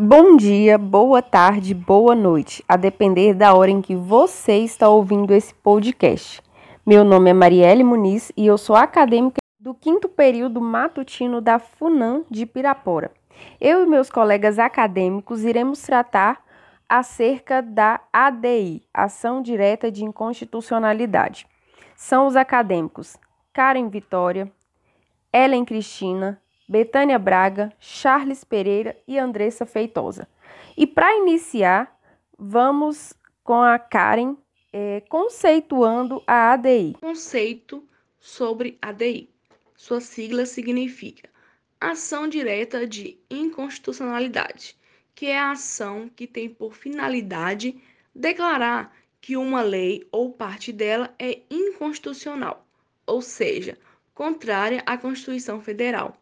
Bom dia, boa tarde, boa noite, a depender da hora em que você está ouvindo esse podcast. Meu nome é Marielle Muniz e eu sou acadêmica do quinto período matutino da FUNAM de Pirapora. Eu e meus colegas acadêmicos iremos tratar acerca da ADI, Ação Direta de Inconstitucionalidade. São os acadêmicos Karen Vitória, Ellen Cristina, Betânia Braga, Charles Pereira e Andressa Feitosa. E para iniciar, vamos com a Karen é, conceituando a ADI. Conceito sobre ADI. Sua sigla significa Ação Direta de Inconstitucionalidade, que é a ação que tem por finalidade declarar que uma lei ou parte dela é inconstitucional, ou seja, contrária à Constituição Federal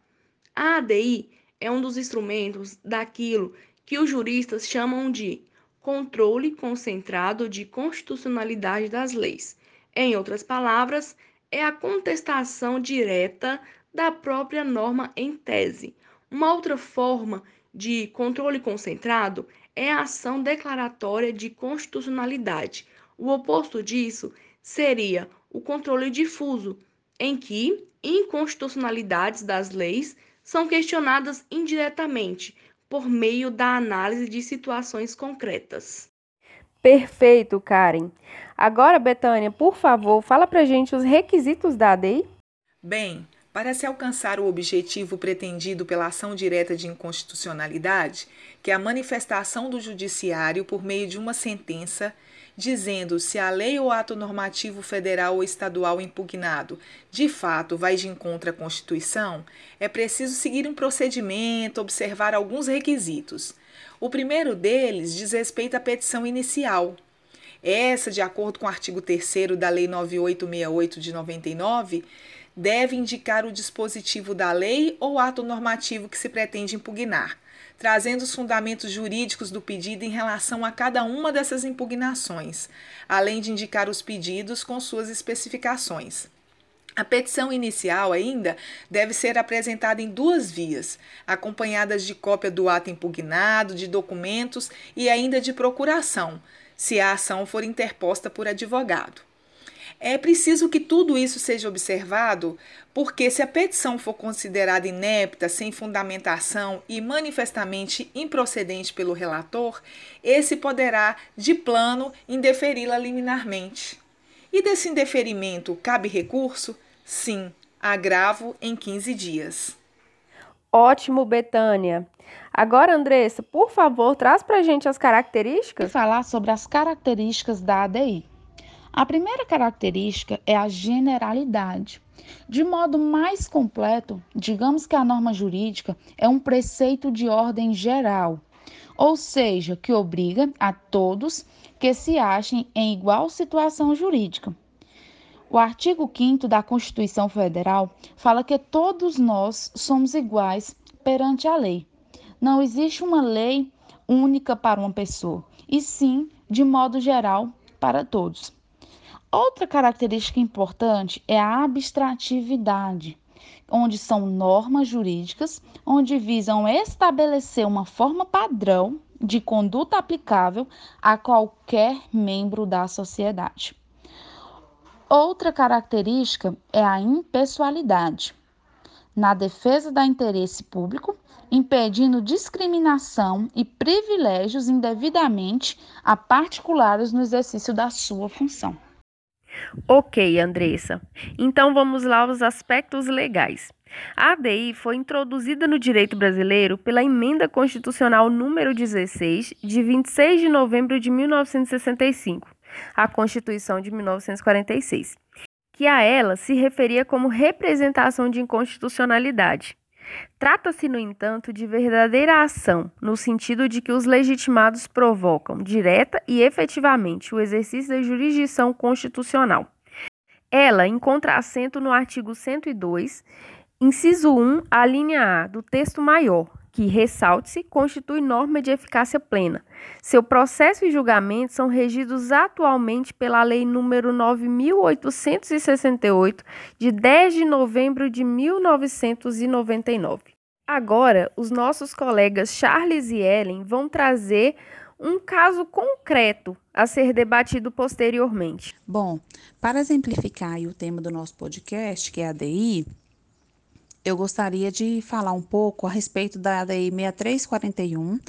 a ADI é um dos instrumentos daquilo que os juristas chamam de controle concentrado de constitucionalidade das leis. Em outras palavras, é a contestação direta da própria norma em tese. Uma outra forma de controle concentrado é a ação declaratória de constitucionalidade. O oposto disso seria o controle difuso, em que inconstitucionalidades das leis são questionadas indiretamente por meio da análise de situações concretas. Perfeito, Karen. Agora, Betânia, por favor, fala pra gente os requisitos da ADI. Bem, para se alcançar o objetivo pretendido pela ação direta de inconstitucionalidade, que é a manifestação do judiciário por meio de uma sentença dizendo se a lei ou ato normativo federal ou estadual impugnado de fato vai de encontro à Constituição, é preciso seguir um procedimento, observar alguns requisitos. O primeiro deles diz respeito à petição inicial. Essa, de acordo com o artigo 3 da Lei 9868 de 99, deve indicar o dispositivo da lei ou ato normativo que se pretende impugnar trazendo os fundamentos jurídicos do pedido em relação a cada uma dessas impugnações, além de indicar os pedidos com suas especificações. A petição inicial ainda deve ser apresentada em duas vias, acompanhadas de cópia do ato impugnado, de documentos e ainda de procuração, se a ação for interposta por advogado. É preciso que tudo isso seja observado, porque se a petição for considerada inepta, sem fundamentação e manifestamente improcedente pelo relator, esse poderá, de plano, indeferi-la liminarmente. E desse indeferimento cabe recurso? Sim, agravo em 15 dias. Ótimo, Betânia. Agora, Andressa, por favor, traz para a gente as características. Vou falar sobre as características da ADI. A primeira característica é a generalidade. De modo mais completo, digamos que a norma jurídica é um preceito de ordem geral, ou seja, que obriga a todos que se achem em igual situação jurídica. O artigo 5 da Constituição Federal fala que todos nós somos iguais perante a lei. Não existe uma lei única para uma pessoa, e sim, de modo geral, para todos. Outra característica importante é a abstratividade, onde são normas jurídicas onde visam estabelecer uma forma padrão de conduta aplicável a qualquer membro da sociedade. Outra característica é a impessoalidade, na defesa do interesse público, impedindo discriminação e privilégios indevidamente a particulares no exercício da sua função. Ok, Andressa. Então vamos lá aos aspectos legais. A ADI foi introduzida no direito brasileiro pela Emenda Constitucional número 16, de 26 de novembro de 1965, a Constituição de 1946, que a ela se referia como representação de inconstitucionalidade. Trata-se, no entanto, de verdadeira ação, no sentido de que os legitimados provocam, direta e efetivamente, o exercício da jurisdição constitucional. Ela encontra assento no artigo 102, inciso 1, a linha A do texto maior, que, ressalte-se, constitui norma de eficácia plena. Seu processo e julgamento são regidos atualmente pela Lei nº 9.868, de 10 de novembro de 1999. Agora, os nossos colegas Charles e Ellen vão trazer um caso concreto a ser debatido posteriormente. Bom, para exemplificar o tema do nosso podcast, que é a ADI, eu gostaria de falar um pouco a respeito da ADI 6341,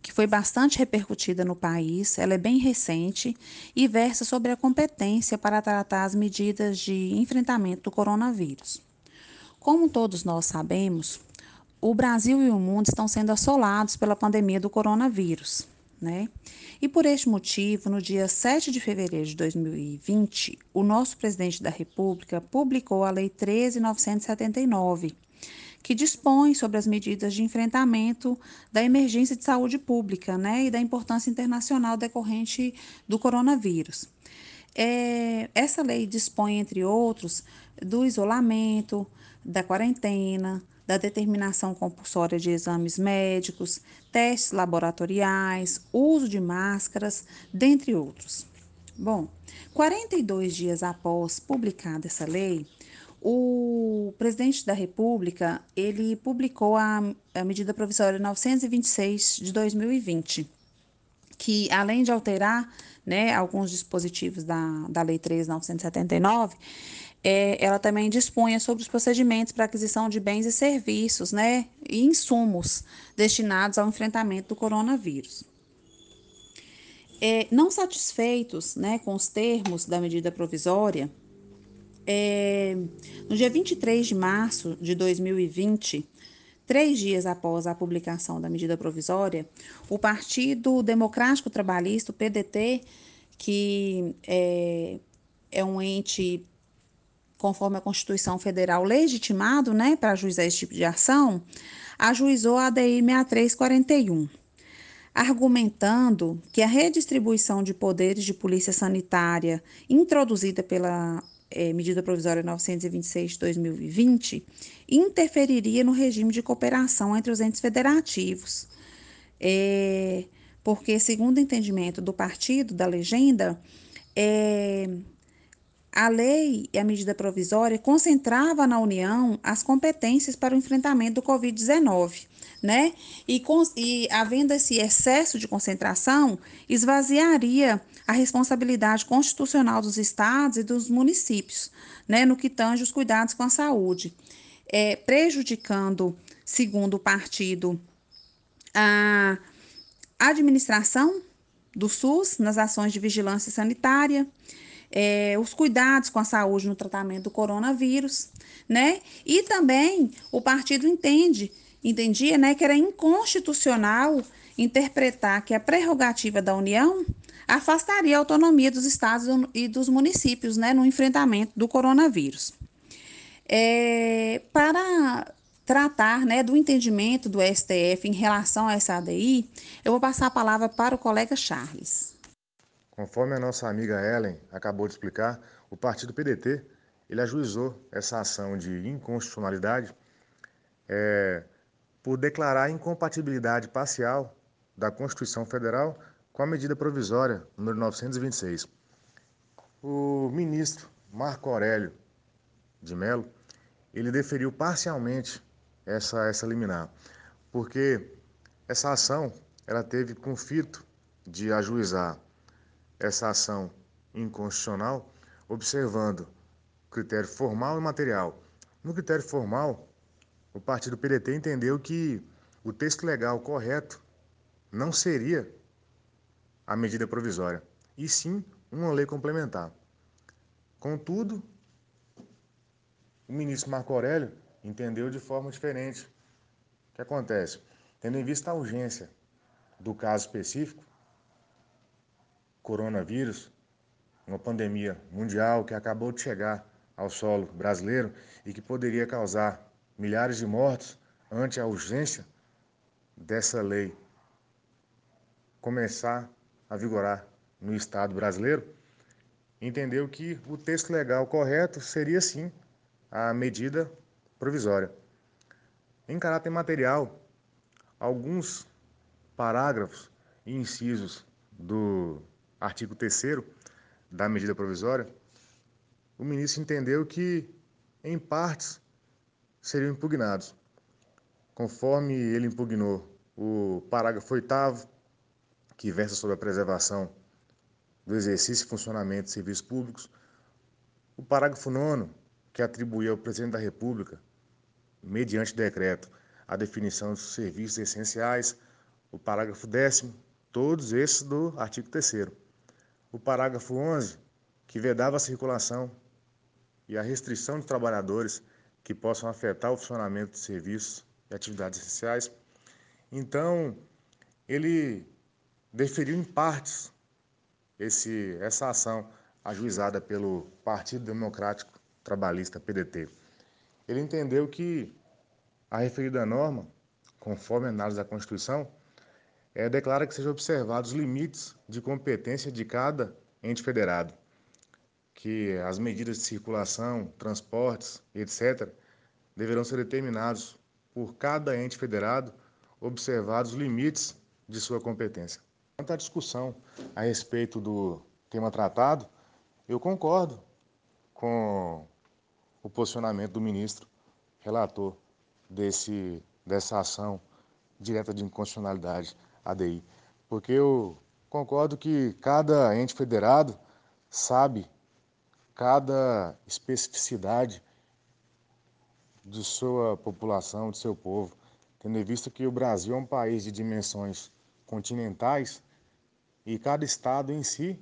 que foi bastante repercutida no país, ela é bem recente e versa sobre a competência para tratar as medidas de enfrentamento do coronavírus. Como todos nós sabemos, o Brasil e o mundo estão sendo assolados pela pandemia do coronavírus. Né? E por este motivo, no dia 7 de fevereiro de 2020, o nosso presidente da República publicou a Lei 13.979, que dispõe sobre as medidas de enfrentamento da emergência de saúde pública né, e da importância internacional decorrente do coronavírus. É, essa lei dispõe, entre outros, do isolamento, da quarentena, da determinação compulsória de exames médicos, testes laboratoriais, uso de máscaras, dentre outros. Bom, 42 dias após publicada essa lei, o presidente da República ele publicou a, a medida provisória 926 de 2020, que além de alterar né, alguns dispositivos da, da Lei 3.979, é, ela também dispunha sobre os procedimentos para aquisição de bens e serviços né, e insumos destinados ao enfrentamento do coronavírus. É, não satisfeitos né, com os termos da medida provisória, é, no dia 23 de março de 2020, três dias após a publicação da medida provisória, o Partido Democrático Trabalhista, o PDT, que é, é um ente conforme a Constituição Federal legitimado, né, para ajuizar esse tipo de ação, ajuizou a ADI 6341, argumentando que a redistribuição de poderes de polícia sanitária introduzida pela é, medida provisória 926 de 2020 interferiria no regime de cooperação entre os entes federativos. É, porque, segundo o entendimento do partido, da legenda, é, a lei e a medida provisória concentrava na União as competências para o enfrentamento do Covid-19, né? E, com, e havendo esse excesso de concentração, esvaziaria a responsabilidade constitucional dos estados e dos municípios, né? No que tange os cuidados com a saúde, é, prejudicando, segundo o partido, a administração do SUS nas ações de vigilância sanitária é, os cuidados com a saúde no tratamento do coronavírus, né? E também o partido entende, entendia, né, que era inconstitucional interpretar que a prerrogativa da União afastaria a autonomia dos estados e dos municípios, né, no enfrentamento do coronavírus. É, para tratar né, do entendimento do STF em relação a essa ADI, eu vou passar a palavra para o colega Charles. Conforme a nossa amiga Ellen acabou de explicar, o partido PDT ele ajuizou essa ação de inconstitucionalidade é, por declarar incompatibilidade parcial da Constituição Federal com a medida provisória número 926. O ministro Marco Aurélio de Mello ele deferiu parcialmente essa essa liminar, porque essa ação ela teve conflito de ajuizar essa ação inconstitucional, observando critério formal e material. No critério formal, o partido PDT entendeu que o texto legal correto não seria a medida provisória, e sim uma lei complementar. Contudo, o ministro Marco Aurélio entendeu de forma diferente. O que acontece? Tendo em vista a urgência do caso específico, coronavírus, uma pandemia mundial que acabou de chegar ao solo brasileiro e que poderia causar milhares de mortos ante a urgência dessa lei começar a vigorar no Estado brasileiro, entendeu que o texto legal correto seria sim a medida provisória. Em caráter material, alguns parágrafos e incisos do artigo 3 da medida provisória, o ministro entendeu que, em partes, seriam impugnados. conforme ele impugnou o parágrafo 8 que versa sobre a preservação do exercício e funcionamento de serviços públicos, o parágrafo 9 que atribuía ao presidente da República, mediante decreto, a definição dos serviços essenciais, o parágrafo 10 todos esses do artigo 3 O parágrafo 11 que vedava a circulação e a restrição de trabalhadores que possam afetar o funcionamento de serviços e atividades essenciais. Então, ele deferiu em partes esse, essa ação ajuizada pelo Partido Democrático Trabalhista, PDT. Ele entendeu que a referida norma, conforme a análise da Constituição, é, declara que sejam observados os limites de competência de cada ente federado que as medidas de circulação, transportes, etc., deverão ser determinados por cada ente federado, observados os limites de sua competência. Quanto à discussão a respeito do tema tratado, eu concordo com o posicionamento do ministro relator desse, dessa ação direta de inconstitucionalidade, ADI, porque eu concordo que cada ente federado sabe cada especificidade de sua população, de seu povo, tendo em vista que o Brasil é um país de dimensões continentais e cada estado em si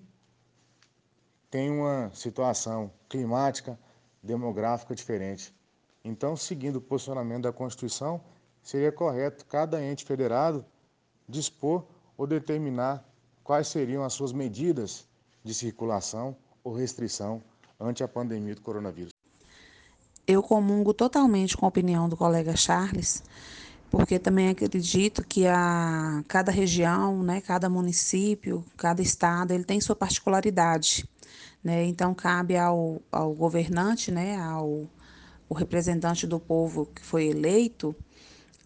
tem uma situação climática, demográfica diferente. Então, seguindo o posicionamento da Constituição, seria correto cada ente federado dispor ou determinar quais seriam as suas medidas de circulação ou restrição ante a pandemia do coronavírus. Eu comungo totalmente com a opinião do colega Charles, porque também acredito que a cada região, né, cada município, cada estado, ele tem sua particularidade, né? Então cabe ao, ao governante, né, ao o representante do povo que foi eleito,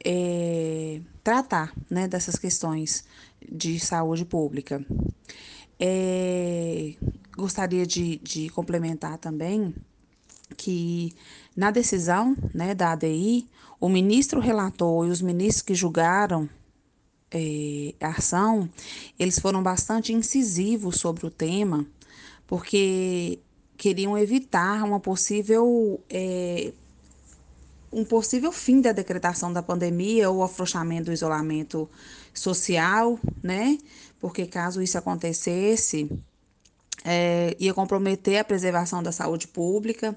é, tratar, né, dessas questões de saúde pública. É, gostaria de, de complementar também que na decisão né, da ADI, o ministro relator e os ministros que julgaram é, a ação, eles foram bastante incisivos sobre o tema, porque queriam evitar uma possível é, um possível fim da decretação da pandemia ou afrouxamento do isolamento social, né? Porque caso isso acontecesse, é, ia comprometer a preservação da saúde pública.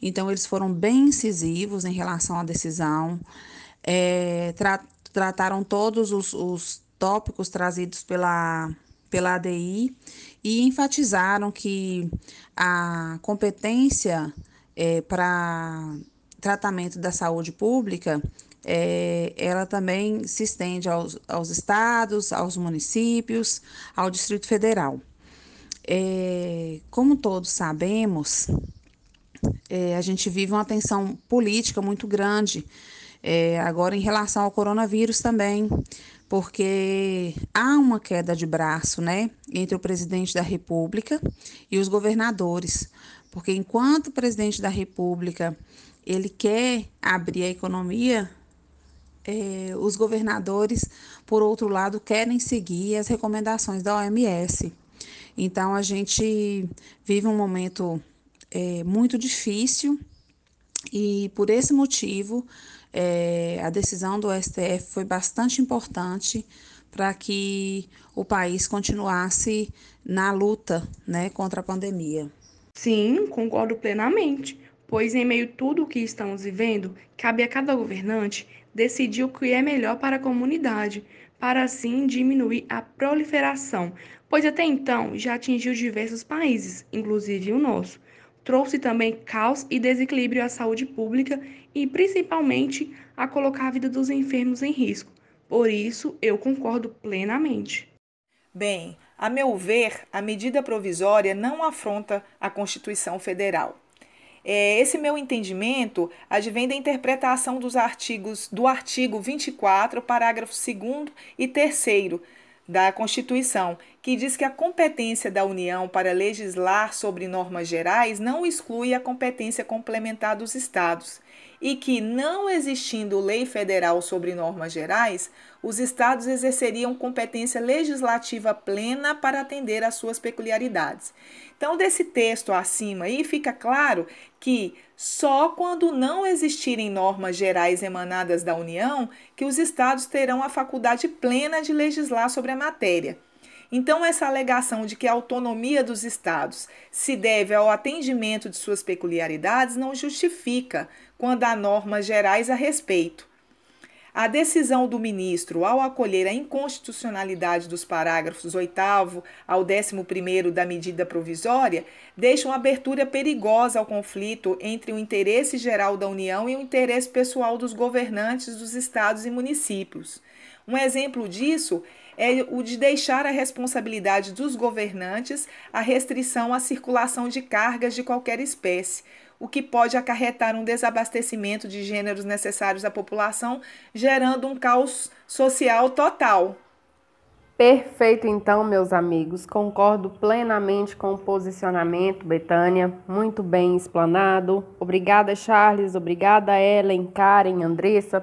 Então, eles foram bem incisivos em relação à decisão, é, tra trataram todos os, os tópicos trazidos pela, pela ADI e enfatizaram que a competência é, para tratamento da saúde pública é, ela também se estende aos, aos estados, aos municípios, ao Distrito Federal. É, como todos sabemos, é, a gente vive uma tensão política muito grande, é, agora em relação ao coronavírus também, porque há uma queda de braço né, entre o presidente da República e os governadores. Porque enquanto o presidente da República ele quer abrir a economia, é, os governadores, por outro lado, querem seguir as recomendações da OMS. Então, a gente vive um momento é, muito difícil e, por esse motivo, é, a decisão do STF foi bastante importante para que o país continuasse na luta né, contra a pandemia. Sim, concordo plenamente, pois em meio a tudo o que estamos vivendo, cabe a cada governante decidir o que é melhor para a comunidade, para assim diminuir a proliferação pois até então já atingiu diversos países, inclusive o nosso. Trouxe também caos e desequilíbrio à saúde pública e, principalmente, a colocar a vida dos enfermos em risco. Por isso, eu concordo plenamente. Bem, a meu ver, a medida provisória não afronta a Constituição Federal. É, esse meu entendimento advém da interpretação dos artigos do artigo 24, parágrafo 2 e 3 da Constituição, que diz que a competência da União para legislar sobre normas gerais não exclui a competência complementar dos Estados e que, não existindo lei federal sobre normas gerais, os estados exerceriam competência legislativa plena para atender às suas peculiaridades. Então, desse texto acima aí fica claro que só quando não existirem normas gerais emanadas da União que os estados terão a faculdade plena de legislar sobre a matéria. Então, essa alegação de que a autonomia dos estados se deve ao atendimento de suas peculiaridades não justifica quando há normas gerais a respeito. A decisão do ministro, ao acolher a inconstitucionalidade dos parágrafos 8 ao 11 da medida provisória, deixa uma abertura perigosa ao conflito entre o interesse geral da União e o interesse pessoal dos governantes dos estados e municípios. Um exemplo disso é o de deixar a responsabilidade dos governantes a restrição à circulação de cargas de qualquer espécie, o que pode acarretar um desabastecimento de gêneros necessários à população, gerando um caos social total. Perfeito, então, meus amigos. Concordo plenamente com o posicionamento, Betânia. Muito bem explanado. Obrigada, Charles. Obrigada, Ellen, Karen, Andressa,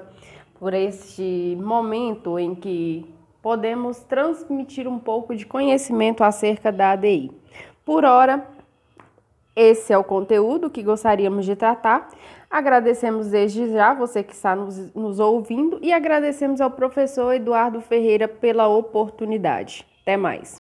por este momento em que podemos transmitir um pouco de conhecimento acerca da ADI. Por hora, esse é o conteúdo que gostaríamos de tratar. Agradecemos desde já você que está nos, nos ouvindo e agradecemos ao professor Eduardo Ferreira pela oportunidade. Até mais.